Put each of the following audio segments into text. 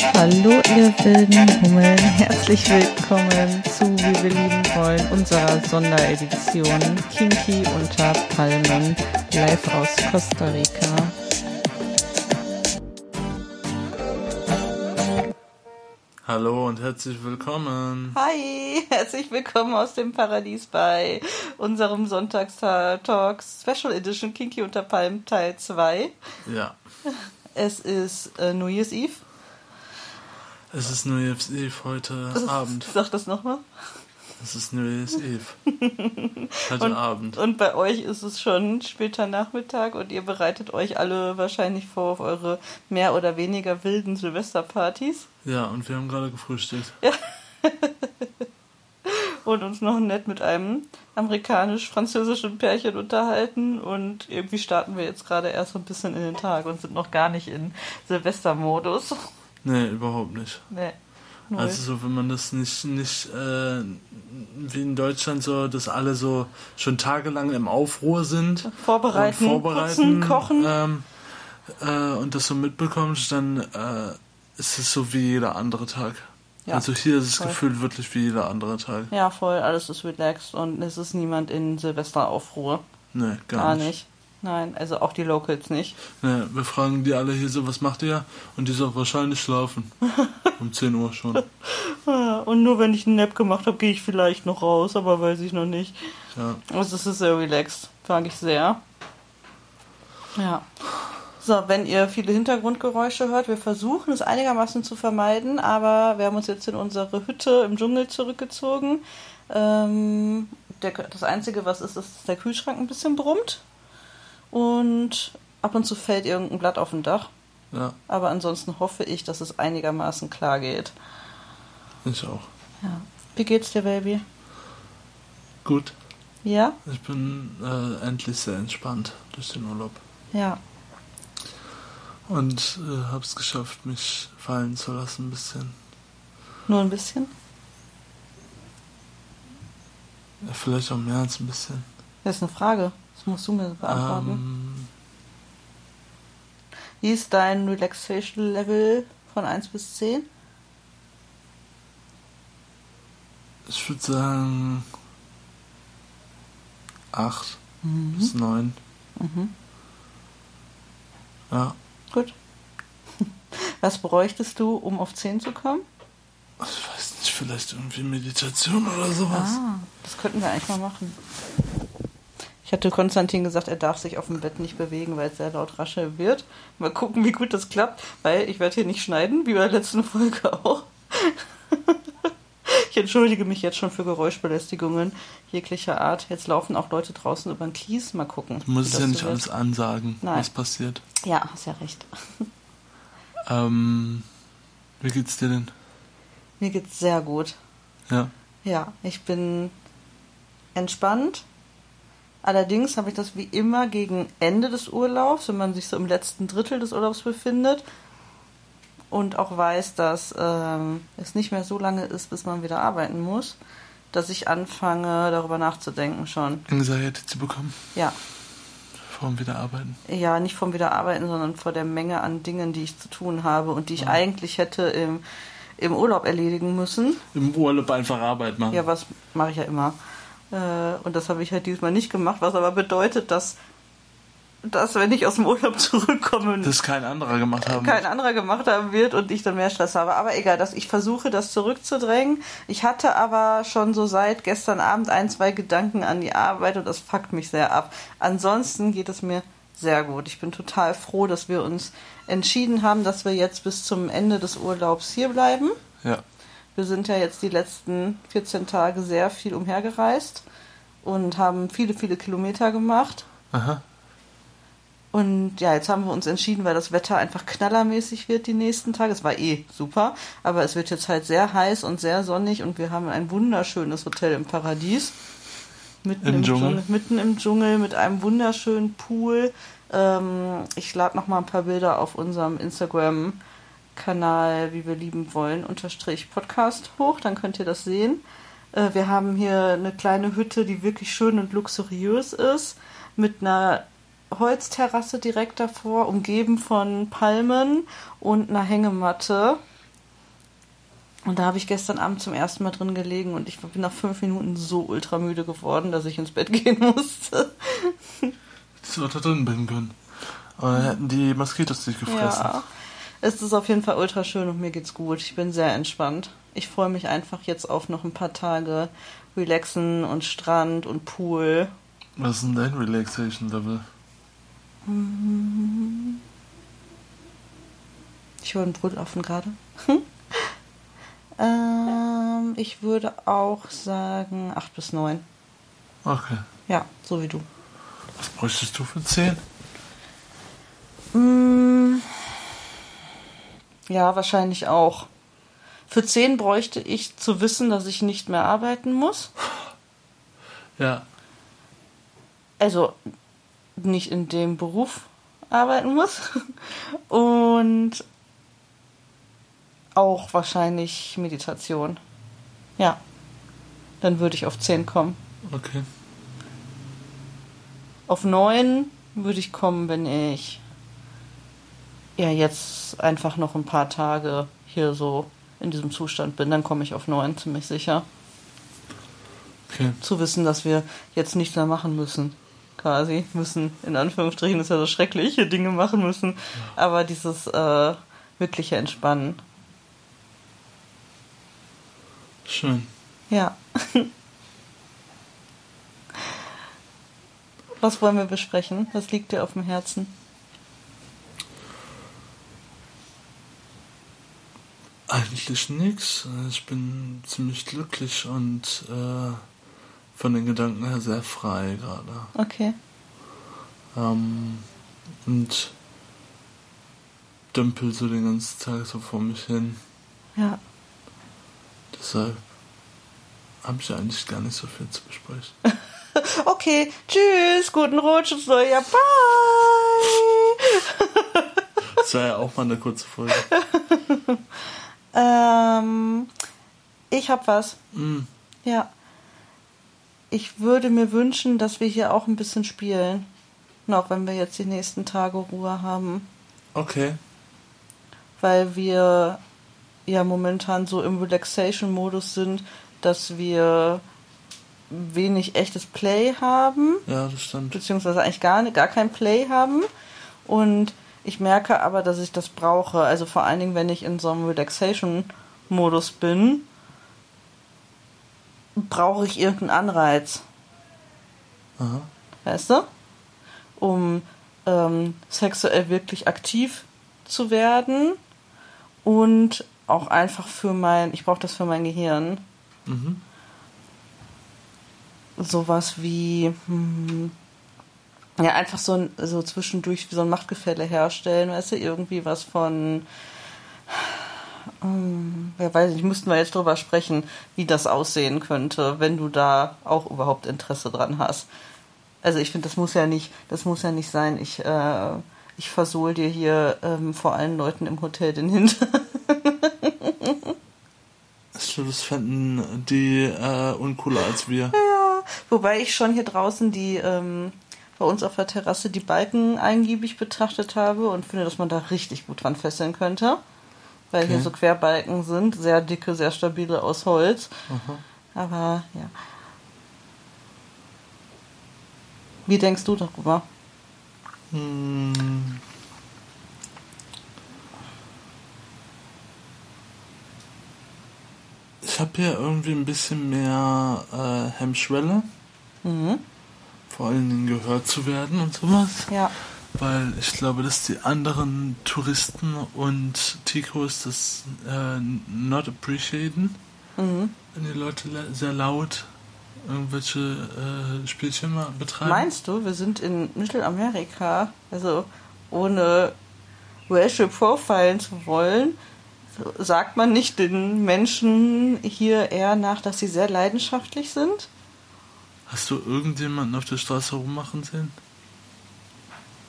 Hallo ihr wilden Hummeln, herzlich willkommen zu Wie wir lieben wollen, unserer Sonderedition Kinky unter Palmen, live aus Costa Rica. Hallo und herzlich willkommen. Hi, herzlich willkommen aus dem Paradies bei unserem Sonntagstalk Special Edition Kinky unter Palmen Teil 2. Ja, Es ist äh, New Year's Eve. Es ist New Year's Eve heute Abend. Sag das nochmal. Es ist New Year's Eve. Heute Und, Abend. und bei euch ist es schon später Nachmittag und ihr bereitet euch alle wahrscheinlich vor auf eure mehr oder weniger wilden Silvesterpartys Ja, und wir haben gerade gefrühstückt. und uns noch nett mit einem amerikanisch-französischen Pärchen unterhalten und irgendwie starten wir jetzt gerade erst so ein bisschen in den Tag und sind noch gar nicht in Silvestermodus. Nee, überhaupt nicht. Nee. Null. Also so, wenn man das nicht, nicht äh, wie in Deutschland so, dass alle so schon tagelang im Aufruhr sind vorbereiten, vorbereiten putzen, kochen. Ähm, äh, und das so mitbekommst, dann äh, ist es so wie jeder andere Tag. Ja, also hier ist es gefühlt wirklich wie jeder andere Tag. ja, voll, alles ist relaxed und es ist niemand in Silvesteraufruhr. Nee, gar, Gar nicht. nicht. Nein, also auch die Locals nicht. Nee, wir fragen die alle hier so, was macht ihr? Und die so, wahrscheinlich schlafen. um 10 Uhr schon. Ah, Und nur wenn ich einen Nap gemacht habe, gehe ich vielleicht noch raus, aber weiß ich noch nicht. Ja. Also es ist sehr relaxed, mag ich sehr. Ja. So, wenn ihr viele Hintergrundgeräusche hört, wir versuchen es einigermaßen zu vermeiden, aber wir haben uns jetzt in unsere Hütte im Dschungel zurückgezogen. Ähm, der, das Einzige, was ist, ist, dass der Kühlschrank ein bisschen brummt. Und ab und zu fällt irgendein Blatt auf dem Dach. Ja, Aber ansonsten hoffe ich, dass es einigermaßen klar geht. ich auch. Ja. Wie geht's dir, Baby? Gut. Ja? Ich bin äh, endlich sehr entspannt durch den Urlaub. Ja. Und äh, hab's geschafft, mich fallen zu lassen ein bisschen. Nur ein bisschen? Ja, vielleicht auch mehr als ein bisschen. Das ist eine Frage. Das musst du mir beantworten. Ähm, Wie ist dein Relaxation Level von 1 bis 10? ich würde sagen 8 bis 9. Mhm. Ja. Gut. Was bräuchtest du, um auf 10 zu kommen? Ich weiß nicht, vielleicht irgendwie Meditation oder sowas. Ah, das könnten wir eigentlich mal machen. Ich hatte Konstantin gesagt, er darf sich auf dem Bett nicht bewegen, weil es sehr laut rascheln wird. Mal gucken, wie gut das klappt, weil ich werde hier nicht schneiden, wie bei der letzten Folge auch. Ich entschuldige mich jetzt schon für Geräuschbelästigungen jeglicher Art. Jetzt laufen auch Leute draußen über den Kies. Mal gucken. Du musst es ja nicht wird. alles ansagen, Nein. was passiert. Ja, hast ja recht. Ähm, wie geht's dir denn? Mir geht's sehr gut. Ja. Ja, ich bin entspannt. Allerdings habe ich das wie immer gegen Ende des Urlaubs, wenn man sich so im letzten Drittel des Urlaubs befindet und auch weiß, dass ähm, es nicht mehr so lange ist, bis man wieder arbeiten muss, dass ich anfange, darüber nachzudenken schon. Anxiety zu bekommen, Ja, vorm Wiederarbeiten. ja, nicht vom Wiederarbeiten, sondern vor der Menge an Dingen, die ich zu tun habe und die ich Ja. eigentlich hätte im, im Urlaub erledigen müssen. Im Urlaub einfach Arbeit machen. Ja, was mache ich ja immer. Äh, und das habe ich halt diesmal nicht gemacht, was aber bedeutet, dass, dass wenn ich aus dem Urlaub zurückkomme, Das kein anderer gemacht haben. kein anderer gemacht haben wird und ich dann mehr Stress habe. Aber egal, dass ich versuche, das zurückzudrängen. Ich hatte aber schon so seit gestern Abend ein, zwei Gedanken an die Arbeit und das fuckt mich sehr ab. Ansonsten geht es mir sehr gut. Ich bin total froh, dass wir uns entschieden haben, dass wir jetzt bis zum Ende des Urlaubs hier bleiben. Ja. Wir sind ja jetzt die letzten 14 Tage sehr viel umhergereist und haben viele, viele Kilometer gemacht. Aha. Und ja, jetzt haben wir uns entschieden, weil das Wetter einfach knallermäßig wird die nächsten Tage. Es war eh super, aber es wird jetzt halt sehr heiß und sehr sonnig und wir haben ein wunderschönes Hotel im Paradies. Mitten Im im, Dschungel. Dschungel. Mitten im Dschungel mit einem wunderschönen Pool. Ähm, ich lade noch mal ein paar Bilder auf unserem Instagram-Kanal, wie wir lieben wollen, unterstrich Podcast hoch, dann könnt ihr das sehen. Äh, wir haben hier eine kleine Hütte, die wirklich schön und luxuriös ist, mit einer Holzterrasse direkt davor, umgeben von Palmen und einer Hängematte. Und da habe ich gestern Abend zum ersten Mal drin gelegen und ich bin nach fünf Minuten so ultramüde geworden, dass ich ins Bett gehen musste. Hättest du da drin bleiben können. Aber dann hätten die Moskitos dich gefressen. Ja, es ist auf jeden Fall ultra schön und mir geht's gut. Ich bin sehr entspannt. Ich freue mich einfach jetzt auf noch ein paar Tage relaxen und Strand und Pool. Was ist denn dein Relaxation Level? Ich höre einen Brüllaffen gerade. ähm, ich würde auch sagen 8 bis 9. Okay. Ja, so wie du. Was bräuchtest du für 10? Mm, Ja, wahrscheinlich auch. Für 10 bräuchte ich zu wissen, dass ich nicht mehr arbeiten muss. Ja. Also nicht in dem Beruf arbeiten muss. Und auch wahrscheinlich Meditation. Ja. Dann würde ich auf 10 kommen. Okay. Auf 9 würde ich kommen, wenn ich ja jetzt einfach noch ein paar Tage hier so in diesem Zustand bin. Dann komme ich auf 9 ziemlich sicher. Okay. Zu wissen, dass wir jetzt nichts mehr machen müssen. Quasi müssen, in Anführungsstrichen ist ja so schreckliche Dinge machen müssen. Aber dieses äh, wirkliche Entspannen. Schön. Ja. Was wollen wir besprechen? Was liegt dir auf dem Herzen? Eigentlich nix. Ich bin ziemlich glücklich und äh, von den Gedanken her sehr frei gerade. Okay. Ähm, und dümpel so den ganzen Tag so vor mich hin. Ja. Deshalb habe ich eigentlich gar nicht so viel zu besprechen. Okay, tschüss, guten Rutsch ins neue Jahr. Bye. Das war ja auch mal eine kurze Folge. ähm, ich hab was. Mm, Ja. Ich würde mir wünschen, dass wir hier auch ein bisschen spielen. Noch wenn wir jetzt die nächsten Tage Ruhe haben. okay. Weil wir ja momentan so im Relaxation-Modus sind, dass wir wenig echtes Play haben. Ja, das stimmt. beziehungsweise eigentlich gar, gar kein Play haben. Und ich merke aber, dass ich das brauche. Also vor allen Dingen, wenn ich in so einem Relaxation-Modus bin, brauche ich irgendeinen Anreiz. Aha. Weißt du? Um ähm, sexuell wirklich aktiv zu werden und auch einfach für mein, ich brauche das für mein Gehirn. Mhm. sowas wie hm, ja einfach so ein so zwischendurch wie so ein Machtgefälle herstellen, weißt du, irgendwie was von hm, wer weiß ich, müssten wir jetzt drüber sprechen, wie das aussehen könnte, wenn du da auch überhaupt Interesse dran hast. Also ich finde, das muss ja nicht, das muss ja nicht sein. Ich äh, ich versohl dir hier ähm, vor allen Leuten im Hotel den Hintern. Ich glaube, das fänden die äh, uncooler als wir. Ja, wobei ich schon hier draußen die ähm, bei uns auf der Terrasse die Balken eingiebig betrachtet habe und finde, dass man da richtig gut dran fesseln könnte. Weil hier Okay. so Querbalken sind, sehr dicke, sehr stabile aus Holz. Aha. Aber ja. Wie denkst du darüber? Hm. Ich habe hier irgendwie ein bisschen mehr äh, Hemmschwelle, Mhm. Vor allen Dingen gehört zu werden und sowas. Ja. Weil ich glaube, dass die anderen Touristen und Ticos das äh, not appreciaten, Mhm. wenn die Leute sehr laut irgendwelche äh, Spielchen mal betreiben. Meinst du, wir sind in Mittelamerika, also ohne racial profilen zu wollen, sagt man nicht den Menschen hier eher nach, dass sie sehr leidenschaftlich sind? Hast du irgendjemanden auf der Straße rummachen sehen?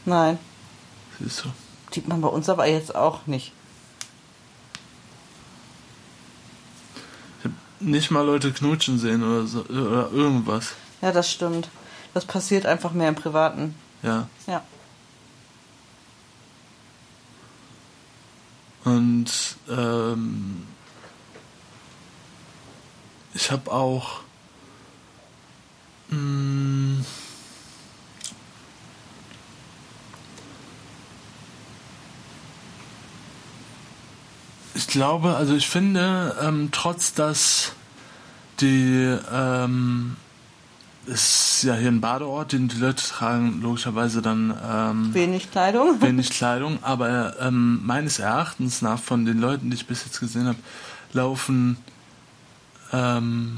Nein, Siehst du. sieht man bei uns aber jetzt auch nicht. Ich hab nicht mal Leute knutschen sehen oder so oder irgendwas. Ja, das stimmt. Das passiert einfach mehr im Privaten. Ja. Ja. Und ähm, ich habe auch. Mm, ich glaube, also ich finde, ähm, trotz dass die ähm, ist ja hier ein Badeort, den die Leute tragen logischerweise dann ähm, wenig Kleidung. Wenig Kleidung, aber ähm, meines Erachtens nach von den Leuten, die ich bis jetzt gesehen habe, laufen ähm,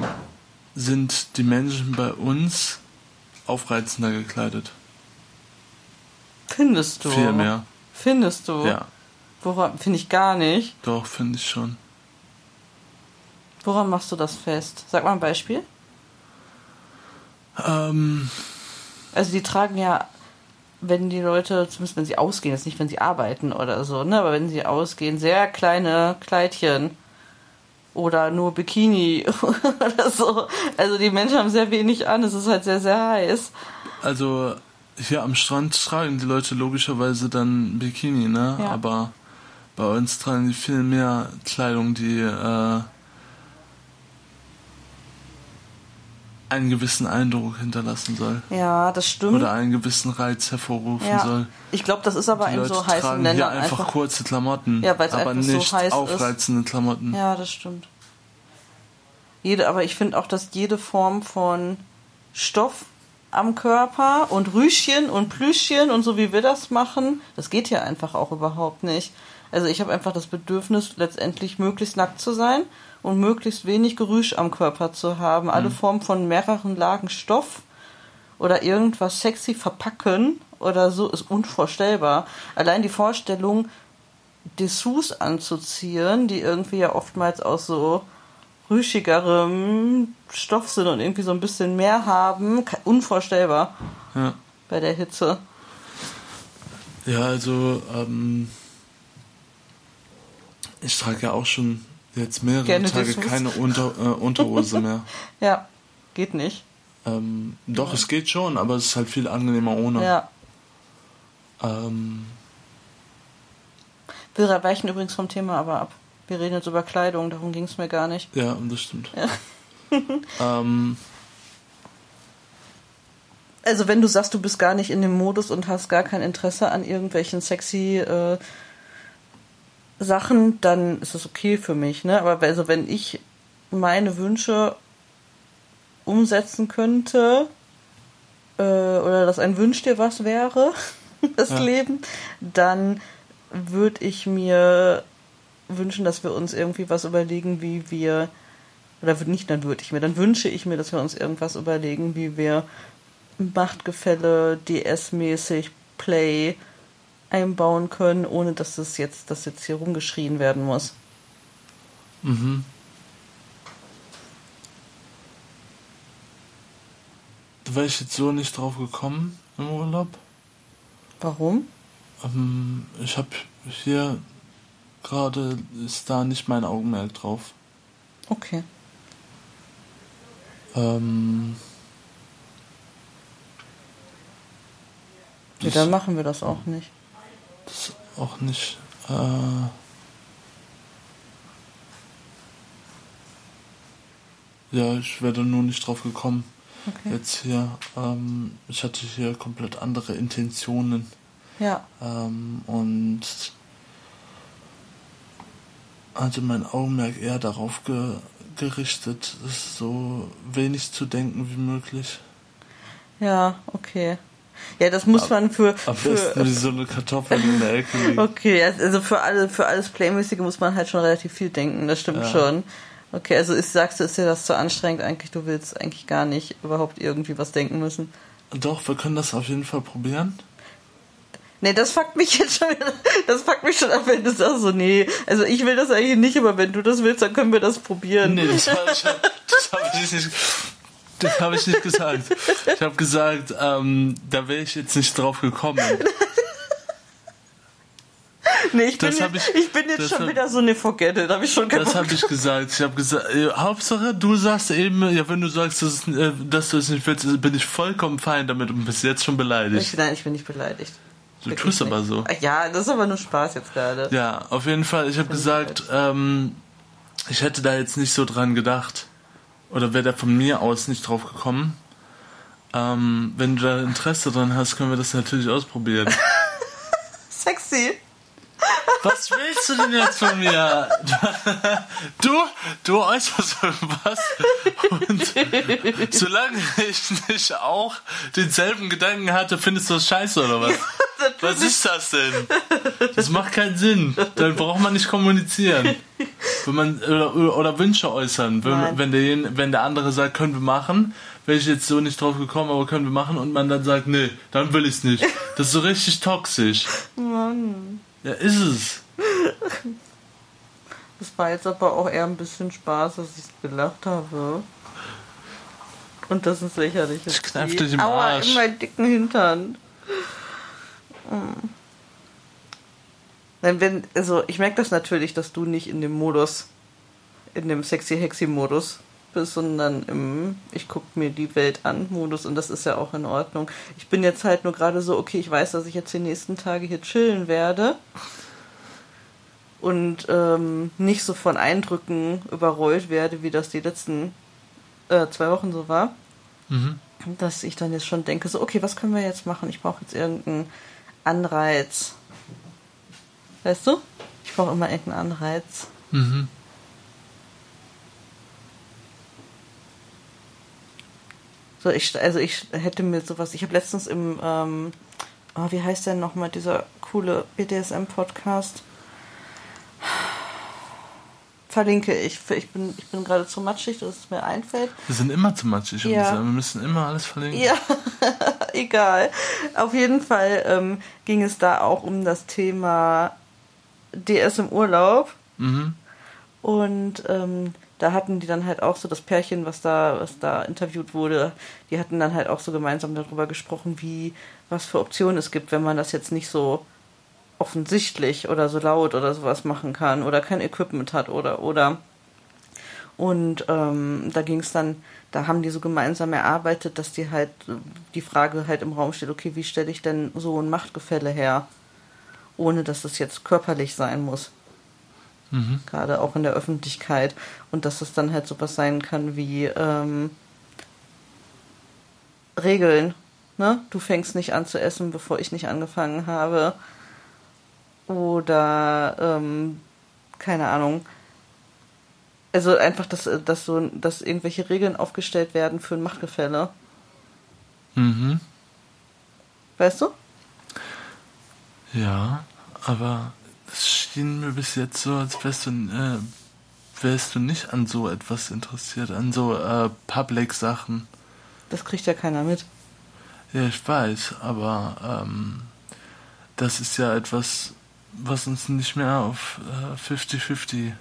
sind die Menschen bei uns aufreizender gekleidet. Findest du? Viel mehr. Findest du? Ja. Woran finde ich gar nicht. Doch, finde ich schon. Woran machst du das fest? Sag mal ein Beispiel. Ähm. Also die tragen ja, wenn die Leute, zumindest wenn sie ausgehen, jetzt nicht wenn sie arbeiten oder so, ne, aber wenn sie ausgehen, sehr kleine Kleidchen oder nur Bikini oder so. Also die Menschen haben sehr wenig an, es ist halt sehr, sehr heiß. Also hier am Strand tragen die Leute logischerweise dann Bikini, ne? Ja. Aber bei uns tragen die viel mehr Kleidung, die äh, einen gewissen Eindruck hinterlassen soll. Ja, das stimmt. Oder einen gewissen Reiz hervorrufen ja. soll. Ich glaube, das ist aber in so heißen tragen Ländern hier einfach, einfach kurze Klamotten, ja, aber nicht so heiß aufreizende ist. Klamotten. Ja, das stimmt. Jede, aber ich finde auch, dass jede Form von Stoff am Körper und Rüschen und Plüschchen und so wie wir das machen, das geht hier einfach auch überhaupt nicht. Also ich habe einfach das Bedürfnis, letztendlich möglichst nackt zu sein und möglichst wenig Gerüsch am Körper zu haben. Alle mhm. Formen von mehreren Lagen Stoff oder irgendwas sexy verpacken oder so ist unvorstellbar. Allein die Vorstellung, Dessous anzuziehen, die irgendwie ja oftmals aus so rüschigerem Stoff sind und irgendwie so ein bisschen mehr haben, unvorstellbar ja. bei der Hitze. Ja, also ähm, ich trage ja auch schon Jetzt mehrere Tage keine Unter, äh, Unterhose mehr. ja, geht nicht. Ähm, doch, ja. es geht schon, aber es ist halt viel angenehmer ohne. Ja. Ähm, wir weichen übrigens vom Thema aber ab. Wir reden jetzt über Kleidung, darum ging es mir gar nicht. Ja, das stimmt. Ja. ähm, also wenn du sagst, du bist gar nicht in dem Modus und hast gar kein Interesse an irgendwelchen sexy äh, Sachen, dann ist das okay für mich. Ne? Aber also wenn ich meine Wünsche umsetzen könnte, äh, oder dass ein Wünsch dir was wäre, das ja. Leben, dann würde ich mir wünschen, dass wir uns irgendwie was überlegen, wie wir, oder nicht, dann würde ich mir, dann wünsche ich mir, dass wir uns irgendwas überlegen, wie wir Machtgefälle, DS-mäßig, Play, einbauen können, ohne dass das jetzt, dass jetzt hier rumgeschrien werden muss. Mhm. Da wäre ich jetzt so nicht drauf gekommen im Urlaub. Warum? Ähm, ich habe hier gerade ist da nicht mein Augenmerk drauf. Okay. Ähm, ja, dann machen wir das auch nicht das auch nicht. Äh, ja, ich werde nur nicht drauf gekommen. Okay. Jetzt hier, ähm, ich hatte hier komplett andere Intentionen. Ja. Ähm, und hatte mein Augenmerk eher darauf ge gerichtet, so wenig zu denken wie möglich. Ja, okay. Ja, das muss man für. Am für, besten wie so eine Kartoffel in der Ecke liegen. Okay, also für, alle, für alles Playmäßige muss man halt schon relativ viel denken, das stimmt ja. schon. Okay, also ist, sagst du, ist dir das zu anstrengend eigentlich? Du willst eigentlich gar nicht überhaupt irgendwie was denken müssen. Doch, wir können das auf jeden Fall probieren. Nee, das fuckt mich jetzt schon, das fuckt mich schon ab, wenn du sagst so, nee, also ich will das eigentlich nicht, aber wenn du das willst, dann können wir das probieren. Nee, das, habe ich, das hab ich nicht das habe ich nicht gesagt. Ich habe gesagt, ähm, da wäre ich jetzt nicht drauf gekommen. Nee, ich bin, jetzt, ich, ich, bin jetzt schon hab, wieder so eine Forget it, habe ich schon Das habe ich gesagt. Ich habe gesagt, äh, Hauptsache, du sagst eben, ja, wenn du sagst, dass, äh, dass du es nicht willst, bin ich vollkommen fein damit und bist jetzt schon beleidigt. Ich, nein, ich bin nicht beleidigt. Du Wirklich tust nicht. aber so. Ja, das ist aber nur Spaß jetzt gerade. Ja, auf jeden Fall. Ich habe gesagt, ähm, ich hätte da jetzt nicht so dran gedacht. Oder wäre da von mir aus nicht drauf gekommen. Ähm, wenn du da Interesse dran hast, können wir das natürlich ausprobieren. Sexy. Was willst du denn jetzt von mir? Du, du äußerst was. Und solange ich nicht auch denselben Gedanken hatte, findest du das scheiße oder was? Was ist das denn? Das macht keinen Sinn. Dann braucht man nicht kommunizieren. Wenn man, oder, oder Wünsche äußern. Wenn, wenn, der, wenn der andere sagt, können wir machen, wäre ich jetzt so nicht drauf gekommen, aber können wir machen und man dann sagt, nee, dann will ich es nicht. Das ist so richtig toxisch. Mann. Ja, ist es. Das war jetzt aber auch eher ein bisschen Spaß, dass ich gelacht habe. Und das ist lächerlich. Ich kneif dich im Aua, Arsch. in meinen dicken Hintern. Hm. wenn, also ich merke das natürlich, dass du nicht in dem Modus, in dem sexy-hexy-Modus bist, sondern im Ich gucke mir die Welt an Modus und das ist ja auch in Ordnung. Ich bin jetzt halt nur gerade so, okay, ich weiß, dass ich jetzt die nächsten Tage hier chillen werde und ähm, nicht so von Eindrücken überrollt werde, wie das die letzten äh, zwei Wochen so war. Mhm. Dass ich dann jetzt schon denke, so, okay, was können wir jetzt machen? Ich brauche jetzt irgendeinen Anreiz. Weißt du? Ich brauche immer irgendeinen Anreiz. Mhm. So, ich, also ich hätte mir sowas, ich habe letztens im, ähm, oh, wie heißt denn nochmal dieser coole BDSM-Podcast? Verlinke ich. Ich bin, ich bin gerade zu matschig, dass es mir einfällt. Wir sind immer zu matschig. Ja. Wir müssen immer alles verlinken. Ja, egal. Auf jeden Fall ähm, ging es da auch um das Thema DS im Urlaub. Mhm. Und ähm, da hatten die dann halt auch so das Pärchen, was da, was da interviewt wurde, die hatten dann halt auch so gemeinsam darüber gesprochen, wie, was für Optionen es gibt, wenn man das jetzt nicht so offensichtlich oder so laut oder sowas machen kann oder kein Equipment hat oder oder. Und ähm, da ging es dann, da haben die so gemeinsam erarbeitet, dass die halt die Frage halt im Raum steht, okay, wie stelle ich denn so ein Machtgefälle her, ohne dass es jetzt körperlich sein muss. Mhm. Gerade auch in der Öffentlichkeit. Und dass es dann halt sowas sein kann wie ähm, Regeln. Ne? Du fängst nicht an zu essen, bevor ich nicht angefangen habe. Oder ähm, keine Ahnung. Also einfach, dass, dass so, dass irgendwelche Regeln aufgestellt werden für ein Machtgefälle. Mhm. Weißt du? Ja, aber es schien mir bis jetzt so, als wärst du, äh, wärst du nicht an so etwas interessiert, an so äh, Public-Sachen. Das kriegt ja keiner mit. Ja, ich weiß, aber ähm, das ist ja etwas, was uns nicht mehr auf 50-50 äh,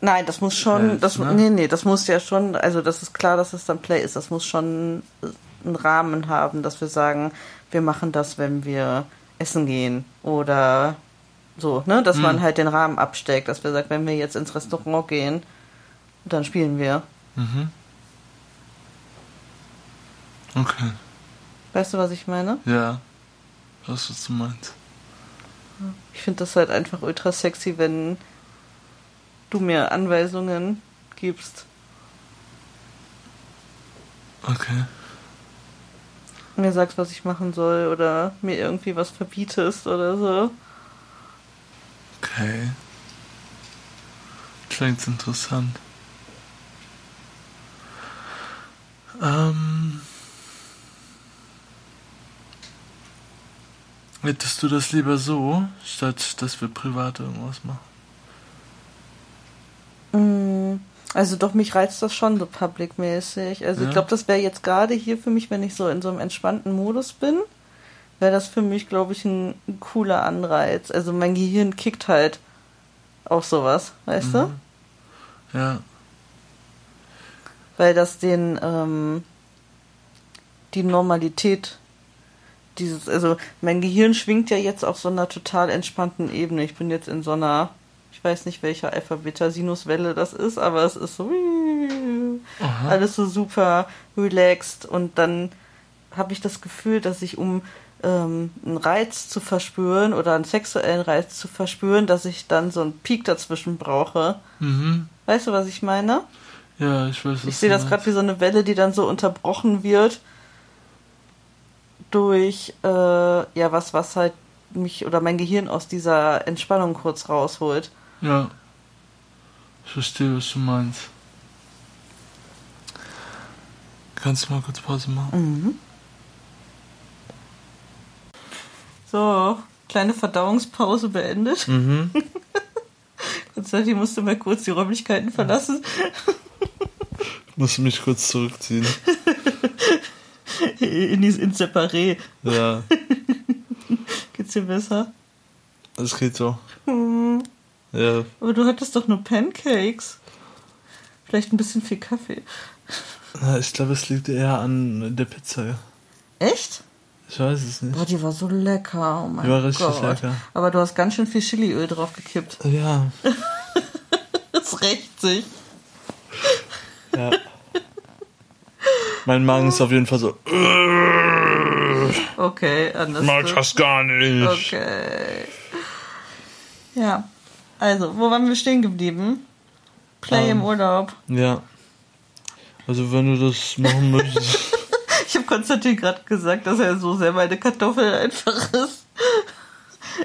Nein, das muss schon, hält, das, ne? nee, nee, das muss ja schon, also das ist klar, dass es dann Play ist, das muss schon einen Rahmen haben, dass wir sagen, wir machen das, wenn wir essen gehen oder so, ne, dass mhm. man halt den Rahmen absteckt, dass wir sagen, wenn wir jetzt ins Restaurant gehen, dann spielen wir. Mhm. Okay. Weißt du, was ich meine? Ja. Was, was du meinst. Ich finde das halt einfach ultra sexy, wenn du mir Anweisungen gibst. Okay mir sagst, was ich machen soll oder mir irgendwie was verbietest oder so. Okay. Klingt interessant. Ähm. Hättest du das lieber so, statt dass wir privat irgendwas machen? Mm. Also doch, mich reizt das schon so public-mäßig. Also ja. ich glaube, das wäre jetzt gerade hier für mich, wenn ich so in so einem entspannten Modus bin, wäre das für mich, glaube ich, ein, cooler Anreiz. Also mein Gehirn kickt halt auf sowas, weißt mhm. du? Ja. Weil das den, ähm, die Normalität dieses, also mein Gehirn schwingt ja jetzt auf so einer total entspannten Ebene. Ich bin jetzt in so einer ich weiß nicht, welcher Alpha-Beta-Sinuswelle das ist, aber es ist so Aha. alles so super relaxed und dann habe ich das Gefühl, dass ich um ähm, einen Reiz zu verspüren oder einen sexuellen Reiz zu verspüren, dass ich dann so einen Peak dazwischen brauche. Mhm. Weißt du, was ich meine? Ja, ich weiß Ich sehe das gerade wie so eine Welle, die dann so unterbrochen wird durch äh, ja was, was halt mich oder mein Gehirn aus dieser Entspannung kurz rausholt. Ja. Ich verstehe, was du meinst. Kannst du mal kurz Pause machen? Mhm. So, kleine Verdauungspause beendet. Mhm. Konstantin musste mal kurz die Räumlichkeiten verlassen. Ich muss mich kurz zurückziehen. In die ins Separé. Ja, Geht's dir besser? es geht so. Hm. Ja, Aber du hattest doch nur Pancakes. Vielleicht ein bisschen viel Kaffee. Na, ich glaube, es liegt eher an der Pizza. Echt? Ich weiß es nicht. Boah, die war so lecker. Oh mein Die war richtig Gott. lecker. Aber du hast ganz schön viel Chiliöl drauf gekippt. Ja, Das rächt sich. ja. Mein Magen ist auf jeden Fall so. Okay, anders. Mag das gar nicht. Okay. Ja. Also, wo waren wir stehen geblieben? Play im Ähm. Urlaub. Ja. Also, wenn du das machen möchtest. Ich habe Konstantin gerade gesagt, dass er so sehr meine Kartoffel einfach ist.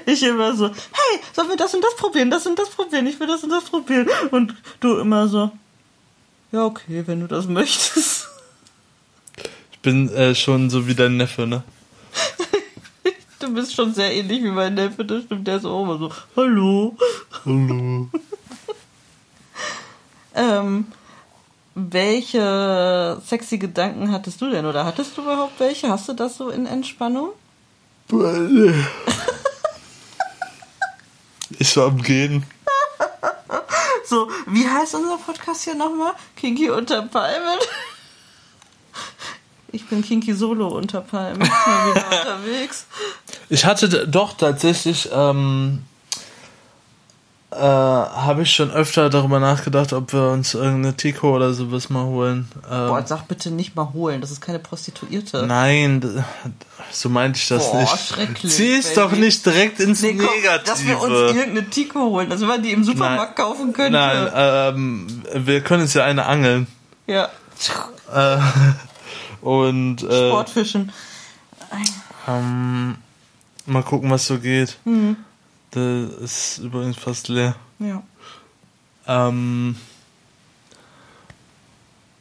Ich immer so, hey, sollen wir das und das probieren, das und das probieren, ich will das und das probieren. Und du immer so, ja, okay, wenn du das möchtest. Ich bin äh, schon so wie dein Neffe, ne? Du bist schon sehr ähnlich wie mein Neffe, das stimmt. Der ist auch immer so, hallo. Hallo. Ähm, welche sexy Gedanken hattest du denn? Oder hattest du überhaupt welche? Hast du das so in Entspannung? Ich war am Gehen. So, wie heißt unser Podcast hier nochmal? Kinky unter Palmen? Ich bin Kinky Solo unter Palmen. Mal wieder unterwegs. Ich hatte doch tatsächlich, ähm, äh, habe ich schon öfter darüber nachgedacht, ob wir uns irgendeine Tico oder sowas mal holen. Ähm, Boah, sag bitte nicht mal holen, das ist keine Prostituierte. Nein, so meinte ich das Boah, nicht. schrecklich, Zieh es doch nicht direkt ins Nee, komm, Negative. dass wir uns irgendeine Tico holen, dass man die im Supermarkt Nein. kaufen könnte. Nein, ähm, wir können uns ja eine angeln. Ja, Äh, und äh, Sportfischen. ähm, mal gucken, was so geht. Hm. Der ist übrigens fast leer. Ja. Ähm,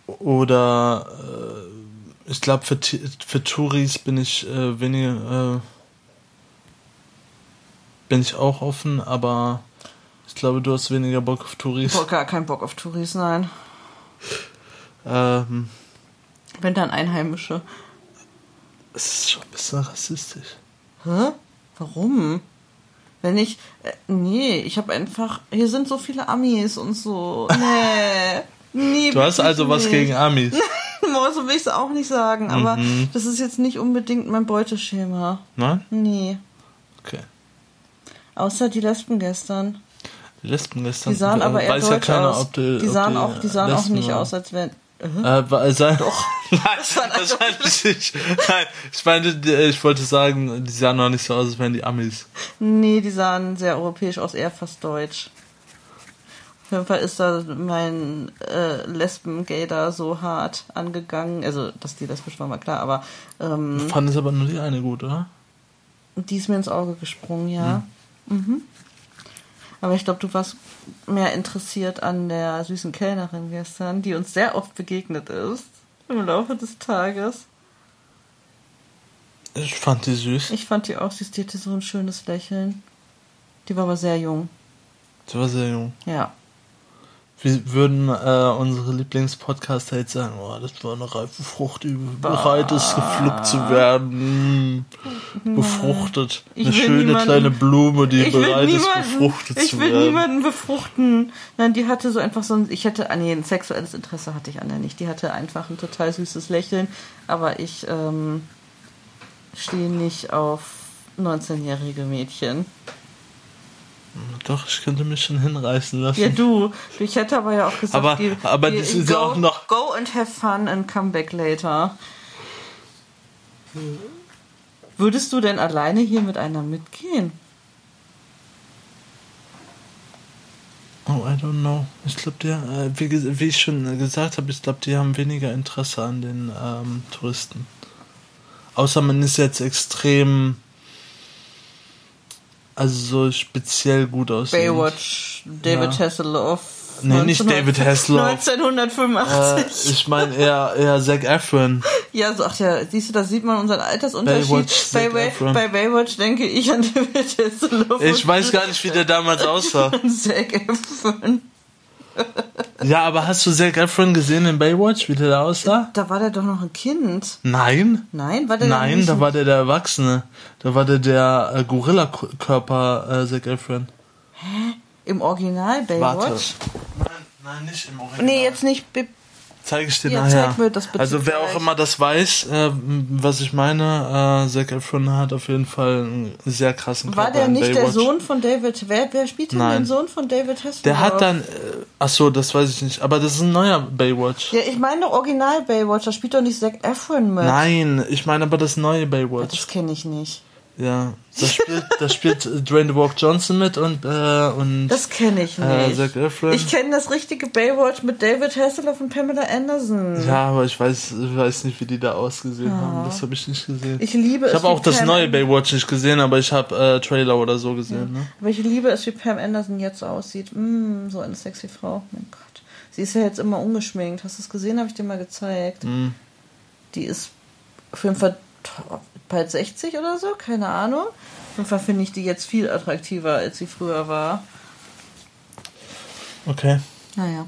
oder äh, ich glaube für, für Touris bin ich äh, weniger äh, bin ich auch offen, aber ich glaube du hast weniger Bock auf Touris. Boah, gar keinen Bock auf Touris, nein. Ähm, Wenn dann Einheimische. es ist schon ein bisschen rassistisch. Hä? Warum? Wenn ich. Äh, nee, ich habe einfach. Hier sind so viele Amis und so. Nee. Nee, Du hast also was nicht. gegen Amis. so will ich es auch nicht sagen, aber Mhm. das ist jetzt nicht unbedingt mein Beuteschema. Nein? Nee. Okay. Außer die Lesben gestern. Die Lesben gestern. Die sahen äh, aber eher weiß ja deutsch keiner, aus. ob die, die sahen die auch, die sahen auch Lesben nicht waren. aus, als wären. Äh, weil sein, Doch. Nein, Das waren das ich nicht. Nein, ich meinte, die- ich wollte sagen, die sahen noch nicht so aus, als wären die Amis. Nee, die sahen sehr europäisch aus, eher fast deutsch. Auf jeden Fall ist da mein äh, Lesben-Gay da so hart angegangen. Also, dass die lesbisch waren, war klar, aber ähm, Fand es aber nur die eine gut, oder? die ist mir ins Auge gesprungen, ja. Mhm. Aber ich glaube, du warst mehr interessiert an der süßen Kellnerin gestern, die uns sehr oft begegnet ist im Laufe des Tages. Ich fand die süß. Ich fand die auch süß, die hatte so ein schönes Lächeln. Die war aber sehr jung, Sie war sehr jung. ja. Wir würden äh, unsere Lieblingspodcaster jetzt sagen, oh, das war eine reife Frucht, die bereit ist, gepflückt zu werden. Befruchtet. Ich eine will schöne niemanden- kleine Blume, die Ich will bereit ist, befruchtet ich zu will werden. niemanden befruchten. Nein, die hatte so einfach so ein, ich hätte, ah nee, ein sexuelles Interesse hatte ich an der nicht. Die hatte einfach ein total süßes Lächeln, aber ich ähm, stehe nicht auf 19-jährige Mädchen. Doch, ich könnte mich schon hinreißen lassen. Ja, du. Ich hätte aber ja auch gesagt, Aber- die, aber die, das ist go, ja auch noch- Go and have fun and come back later. Würdest du denn alleine hier mit einer mitgehen? Oh, I don't know. Ich glaube, die, äh, wie, wie ich schon gesagt habe, ich glaube, die haben weniger Interesse an den ähm, Touristen. Außer man ist jetzt extrem, also so speziell gut aussehend. Baywatch, David Ja. Hasselhoff. Nee, nicht David Hasselhoff. 1985. Äh, ich meine eher, eher Zac Efron. Ja, so, ach ja, siehst du, da sieht man unseren Altersunterschied. Baywatch, bei, Zac Bay, Efron. bei Baywatch denke ich an David Hasselhoff. Ich weiß gar nicht, wie der damals aussah. Zac Efron. Ja, aber hast du Zac Efron gesehen in Baywatch, wie der da aussah? Da war der doch noch ein Kind. Nein. Nein, war der Nein, da war der der Erwachsene. Da war der der äh, Gorilla-Körper äh, Zac Efron. im Original Baywatch? Nein, nein, nicht im Original. Nee, jetzt nicht. Zeige ich dir Ja, nachher. das also wer gleich. auch immer das weiß, äh, was ich meine, äh, Zac Efron hat auf jeden Fall einen sehr krassen War Körper der nicht der. Sohn von David? Wer, wer spielt denn Nein. den Sohn von David Hasselhoff? Der hat dann, äh, ach so, das weiß ich nicht, aber das ist ein neuer Baywatch. Ja, ich meine Original Baywatch, da spielt doch nicht Zac Efron mit. Nein, ich meine aber das neue Das Baywatch. kenne ich nicht. Ja, da spielt, da spielt äh, Dwayne The Rock Johnson mit und äh, und Das kenne ich äh, nicht. Efron. ich kenne das richtige Baywatch mit David Hasselhoff und Pamela Anderson. Ja, aber ich weiß, ich weiß nicht, wie die da ausgesehen haben. Das habe ich nicht gesehen. Ich liebe Ich habe auch das Pam neue Baywatch nicht gesehen, aber ich habe äh, Trailer oder so gesehen. Ne? Aber ich liebe es, wie Pam Anderson jetzt aussieht. Mm, so eine sexy Frau. Mein Gott. Sie ist ja jetzt immer ungeschminkt. Hast du es gesehen? Habe ich dir mal gezeigt. Mhm. Die ist auf jeden Fall bald 60 oder so. Keine Ahnung. Auf jeden Fall finde ich die jetzt viel attraktiver, als sie früher war. Okay. Naja.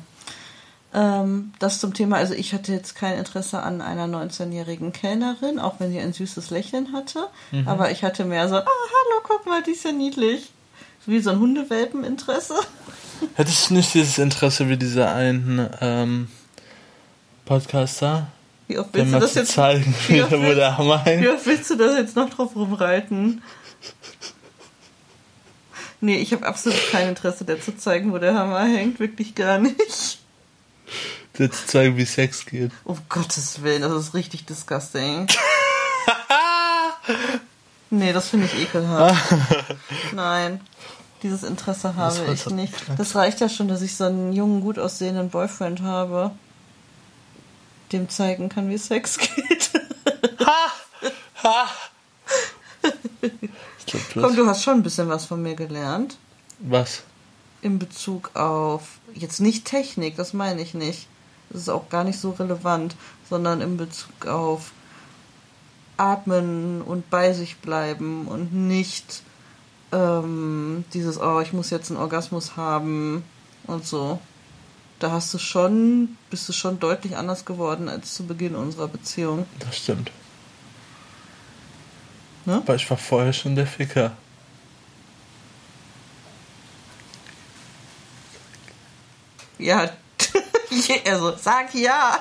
Ähm, das zum Thema, also ich hatte jetzt kein Interesse an einer 19-jährigen Kellnerin, auch wenn sie ein süßes Lächeln hatte. Mhm. Aber ich hatte mehr so, ah, hallo, guck mal, die ist ja niedlich. Wie so ein Hundewelpeninteresse. Hättest du nicht dieses Interesse wie dieser einen ähm, Podcaster, Wie oft willst du das jetzt zeigen, wie oft willst- der Hammer Wie oft willst du das jetzt noch drauf rumreiten? Nee, ich habe absolut kein Interesse, dir zu zeigen, wo der Hammer hängt. Wirklich gar nicht. Der zu zeigen, wie Sex geht. Um Gottes Willen, das ist richtig disgusting. nee, das finde ich ekelhaft. Nein, dieses Interesse habe ich nicht. Das reicht ja schon, dass ich so einen jungen, gut aussehenden Boyfriend habe, dem zeigen kann, wie Sex geht. Glaub, du Komm, hast, du hast schon ein bisschen was von mir gelernt. was? in Bezug auf jetzt nicht Technik, das meine ich nicht. Das ist auch gar nicht so relevant, sondern in Bezug auf Atmen und bei sich bleiben und nicht ähm, dieses, oh, ich muss jetzt einen Orgasmus haben und so. Da hast du schon, bist du schon deutlich anders geworden als zu Beginn unserer Beziehung. Das stimmt. Ne? Aber ich war vorher schon der Ficker. Ja, also sag ja.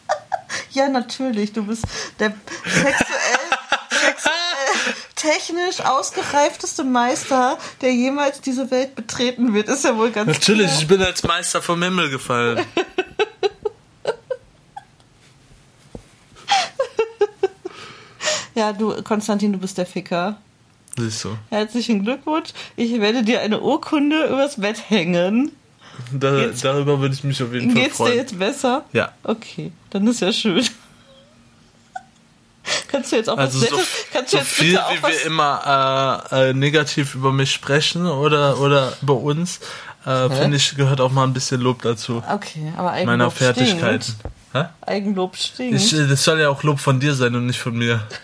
ja, natürlich, du bist der sexuell technisch ausgereifteste Meister, der jemals diese Welt betreten wird. Ist ja wohl ganz Natürlich, klar. ich bin als Meister vom Himmel gefallen. Ja, du, Konstantin, du bist der Ficker. Siehst du. Herzlichen Glückwunsch. Ich werde dir eine Urkunde übers Bett hängen. Da, darüber würde ich mich auf jeden Fall Geht's dir freuen. jetzt besser? Ja. Okay, dann ist ja schön. Kannst du jetzt auch Also was so, kannst du so jetzt viel bitte auch wie wir immer äh, äh, negativ über mich sprechen oder, oder über uns, äh, finde ich, gehört auch mal ein bisschen Lob dazu. Okay, aber Eigenlob Meiner Fertigkeiten. stinkt. Eigenlob stinkt. Ich, äh, das soll ja auch Lob von dir sein und nicht von mir.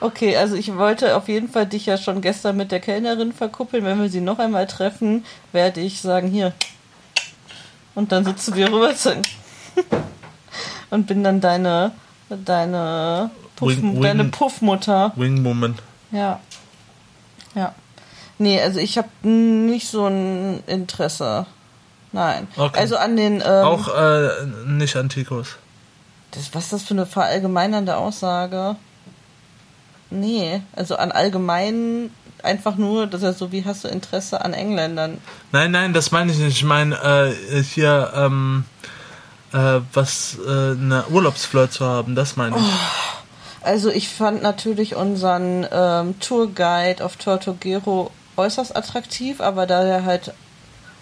Okay, also ich wollte auf jeden Fall dich ja schon gestern mit der Kellnerin verkuppeln. Wenn wir sie noch einmal treffen, werde ich sagen, hier. Und dann sitzt du dir rüber und bin dann deine deine Puff, Wing- wing- deine Puffmutter. Wing Moment. Ja. Ja. Nee, also ich habe nicht so ein Interesse. Nein. Okay. Also an den ähm, Auch äh, nicht Antikos. Das, was ist das für eine verallgemeinernde Aussage? Nee, also an allgemein einfach nur, dass er so wie hast du Interesse an Engländern. Nein, nein, das meine ich nicht. Ich meine äh, hier, ähm, äh, was äh, eine Urlaubsflirt zu haben, das meine ich. Also ich fand natürlich unseren ähm, Tourguide auf Tortuguero äußerst attraktiv, aber da er halt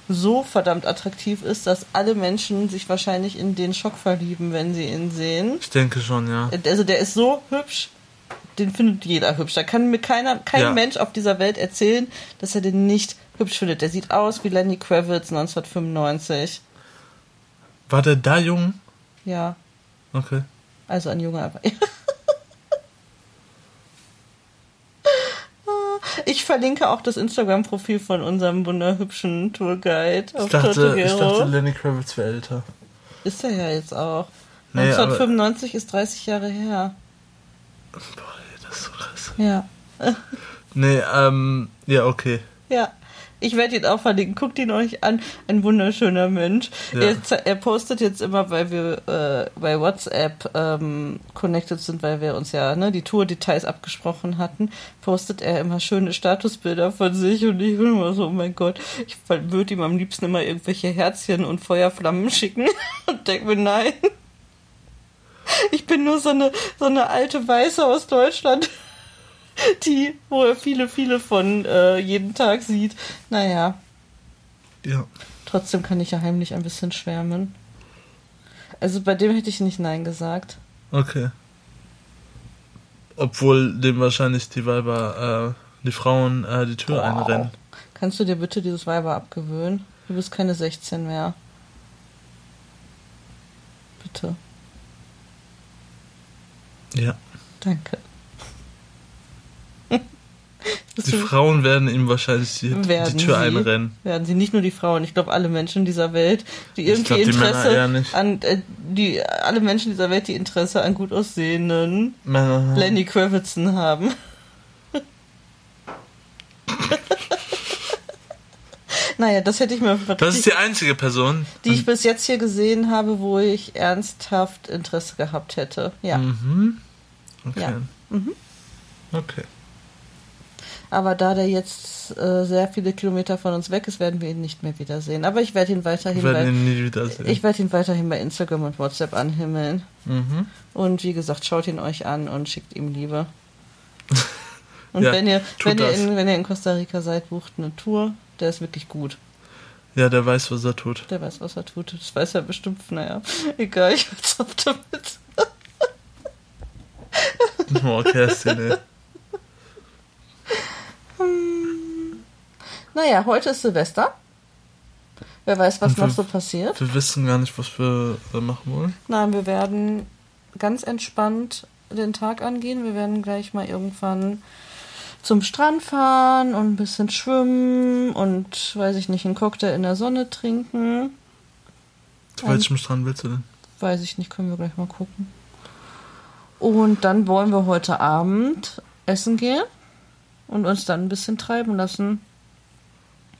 so verdammt attraktiv ist, dass alle Menschen sich wahrscheinlich in den Schock verlieben, wenn sie ihn sehen. Ich denke schon, ja. Also der ist so hübsch, den findet jeder hübsch. Da kann mir keiner, kein Ja. Mensch auf dieser Welt erzählen, dass er den nicht hübsch findet. Der sieht aus wie Lenny Kravitz 1995. War der da jung? Ja, Okay. also ein junger einfach. Ich verlinke auch das Instagram-Profil von unserem wunderhübschen Tourguide Ich auf dachte, ich dachte, Lenny Kravitz wäre älter. Ist er ja jetzt auch. Nee, 1995 ist 30 Jahre her. Boah, das ist so krass. Ja. Nee, ähm, ja, okay. Ja. Ich werde ihn auch verlinken. Guckt ihn euch an. Ein wunderschöner Mensch. Ja. Er, er postet jetzt immer, weil wir äh, bei WhatsApp ähm, connected sind, weil wir uns ja ne, die Tour-Details abgesprochen hatten, postet er immer schöne Statusbilder von sich und ich bin immer so, oh mein Gott, ich würde ihm am liebsten immer irgendwelche Herzchen und Feuerflammen schicken und denke mir, nein. Ich bin nur so eine, so eine alte Weiße aus Deutschland, die, wo er viele, viele von äh, jeden Tag sieht. Naja, Ja. trotzdem kann ich ja heimlich ein bisschen schwärmen. Also bei dem hätte ich nicht Nein gesagt. Okay. Obwohl dem wahrscheinlich die Weiber, äh, die Frauen äh, die Tür einrennen. Kannst du dir bitte dieses Weiber abgewöhnen? Du bist keine 16 mehr. Bitte. Ja. Danke. Die Frauen werden ihm wahrscheinlich die, die Tür sie? einrennen. werden sie nicht nur die Frauen, ich glaube alle Menschen dieser Welt, die irgendwie glaub, die Interesse an äh, die alle Menschen dieser Welt, die Interesse an gut aussehenden Männer. Lenny Kravitzen haben. naja, das hätte ich mir Das ist die einzige Person. die ich bis jetzt hier gesehen habe, wo ich ernsthaft Interesse gehabt hätte. Ja. Mhm. Okay. Ja. Mhm. Okay. Aber da der jetzt äh, sehr viele Kilometer von uns weg ist, werden wir ihn nicht mehr wiedersehen. Aber ich werde ihn weiterhin bei, ihn ich werde ihn weiterhin bei Instagram und WhatsApp anhimmeln. mhm. Und wie gesagt, schaut ihn euch an und schickt ihm Liebe. Und Ja, wenn ihr, wenn ihr, in, wenn ihr in Costa Rica seid, bucht eine Tour. Der ist wirklich gut. Ja, der weiß, was er tut. Der weiß, was er tut. Das weiß er bestimmt. Naja, egal, ich hör's auf damit. Oh, Kerstin, ey. Naja, heute ist Silvester. Wer weiß, was Und noch wir- so passiert. Wir wissen gar nicht, was wir äh, machen wollen. Nein, wir werden ganz entspannt den Tag angehen. Wir werden gleich mal irgendwann zum Strand fahren und ein bisschen schwimmen und, weiß ich nicht, einen Cocktail in der Sonne trinken. Zu welchem Strand willst du denn? Weiß ich nicht, können wir gleich mal gucken. Und dann wollen wir heute Abend essen gehen und uns dann ein bisschen treiben lassen.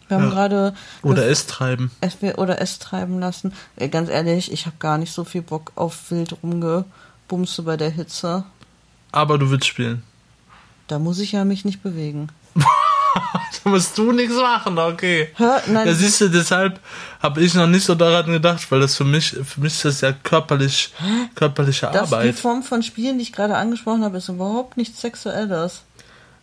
Wir haben Ja. gerade Oder es treiben. oder es treiben lassen. Ey, ganz ehrlich, ich habe gar nicht so viel Bock auf wild rumgebumste bei der Hitze. Aber du willst spielen. Da muss ich ja mich nicht bewegen. Da musst du nichts machen, okay. Hör, nein, Ja, siehst du, deshalb habe ich noch nicht so daran gedacht, weil das für mich, für mich ist das ja körperlich, körperliche das, die Arbeit. Form von Spielen, die ich gerade angesprochen habe, ist überhaupt nichts Sexuelles.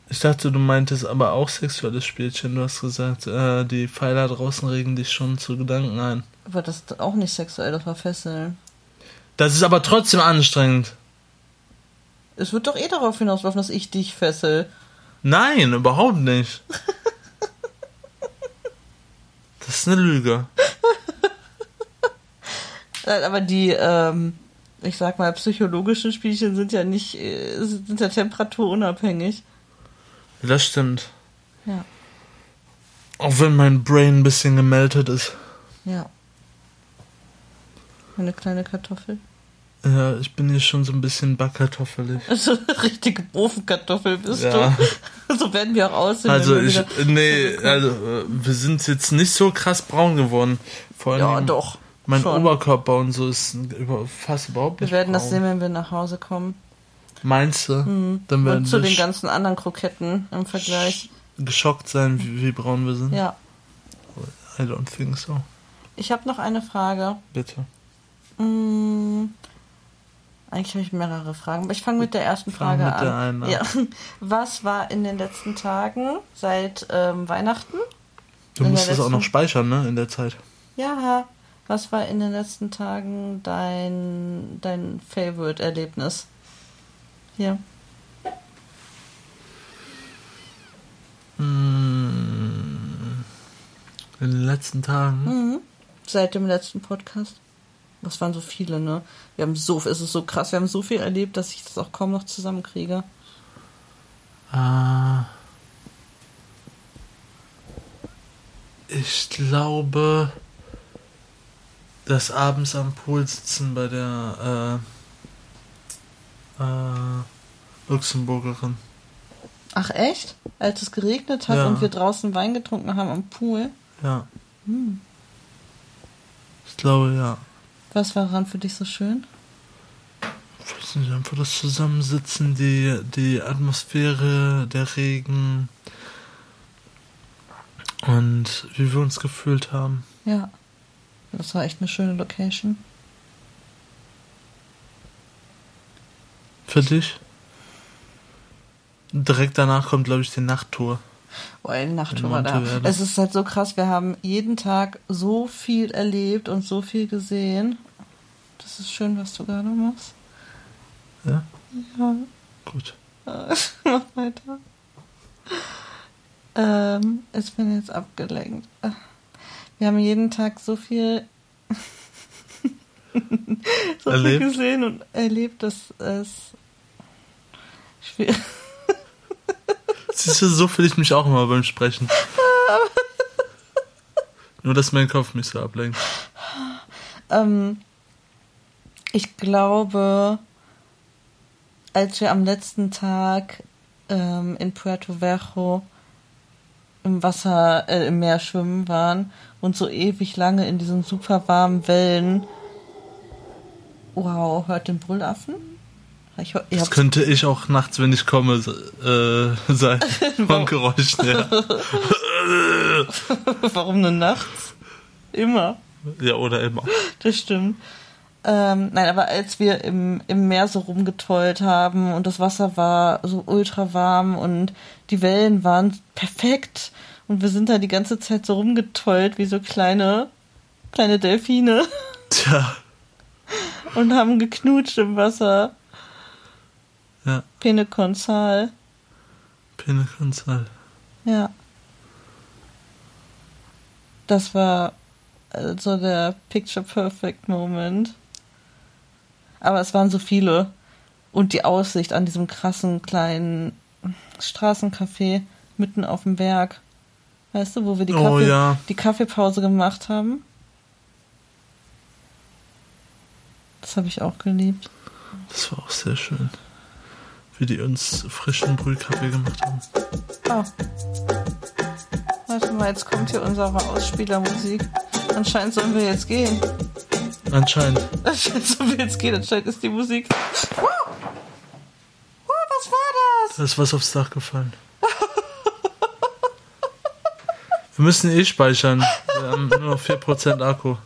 Ich dachte, du meintest aber auch sexuelles Spielchen. Du hast gesagt, äh, die Pfeiler draußen regen dich schon zu Gedanken ein. Aber das ist auch nicht sexuell, das war Fesseln. Das ist aber trotzdem anstrengend. Es wird doch eh darauf hinauslaufen, dass ich dich fessel. Nein, überhaupt nicht. Das ist eine Lüge. Nein, Aber die, ähm, ich sag mal, psychologischen Spielchen sind ja nicht, äh, sind ja temperaturunabhängig. Das stimmt. Ja, Auch wenn mein Brain ein bisschen gemeldet ist. ja. Eine kleine Kartoffel. Ja, ich bin hier schon so ein bisschen backkartoffelig. Also richtige Ofenkartoffel bist Ja. du. So werden wir auch aussehen. Also wir ich, nee, also äh, wir sind jetzt nicht so krass braun geworden. Vor allem Ja, doch. mein schon. Oberkörper und so ist über, fast überhaupt Wir nicht werden das braun. sehen, wenn wir nach Hause kommen. Meinst du? Dann werden Und zu den ganzen anderen Kroketten im Vergleich. geschockt sein, wie, wie braun wir sind? Ja. I don't think so. Ich habe noch eine Frage. Bitte. Mm, Eigentlich habe ich mehrere Fragen, aber ich fange mit der ersten Frage mit an. der einen an. Ja. Was war in den letzten Tagen seit ähm, Weihnachten? Du In musst das auch noch speichern, ne, in der Zeit. Ja, was war in den letzten Tagen dein, dein Favorite-Erlebnis? Hier. Hm. In den letzten Tagen. Mhm. Seit dem letzten Podcast. Das waren so viele, ne? Wir haben so, es ist so krass, wir haben so viel erlebt, dass ich das auch kaum noch zusammenkriege. Äh, ich glaube, das abends am Pool sitzen bei der äh, äh, Luxemburgerin. Ach echt? Als es geregnet hat Ja. und wir draußen Wein getrunken haben am Pool. Ja. Hm. Ich glaube, ja. Was war daran für dich so schön? Ich weiß nicht, einfach das Zusammensitzen, die, die Atmosphäre, der Regen und wie wir uns gefühlt haben. Ja. Das war echt eine schöne Location. Für dich? Direkt danach kommt, glaube ich, die Nachttour. Boah, die Nachttour war da. Es ist halt so krass, wir haben jeden Tag so viel erlebt und so viel gesehen. Das ist schön, was du gerade machst. Ja? Ja. Gut. Mach weiter. Ähm, ich bin jetzt abgelenkt. Wir haben jeden Tag so viel, so Erlebt? viel gesehen und erlebt, dass es schwierig. Siehst du, so fühle ich mich auch immer beim Sprechen. Nur, dass mein Kopf mich so ablenkt. Ähm, ich glaube, als wir am letzten Tag ähm, in Puerto Viejo im Wasser, äh, im Meer schwimmen waren und so ewig lange in diesen super warmen Wellen. Wow, hört den Brüllaffen? Ich, ihr Das könnte ich auch nachts, wenn ich komme, äh, sein. Von Geräuschen, ja. warum nur nachts? Immer. ja, oder immer. Das stimmt. Ähm, nein, aber als wir im, im Meer so rumgetollt haben und das Wasser war so ultra warm und die Wellen waren perfekt und wir sind da die ganze Zeit so rumgetollt wie so kleine, kleine Delfine Tja, und haben geknutscht im Wasser. Ja. Pene Consal. Ja. Das war so der Picture Perfect Moment. Aber es waren so viele. Und die Aussicht an diesem krassen kleinen Straßencafé mitten auf dem Berg. Weißt du, wo wir die, Oh, Kaffee, ja. die Kaffeepause gemacht haben? Das habe ich auch geliebt. Das war auch sehr schön. Wie die uns frischen Brühkaffee gemacht haben. Oh. Warte mal, jetzt kommt hier unsere Ausspielermusik. Anscheinend sollen wir jetzt gehen. Anscheinend. Anscheinend sollen wir jetzt gehen. Anscheinend ist die Musik. Wow! Wow, was war das? Da ist was aufs Dach gefallen. Wir müssen eh speichern. Wir haben nur noch 4% Akku.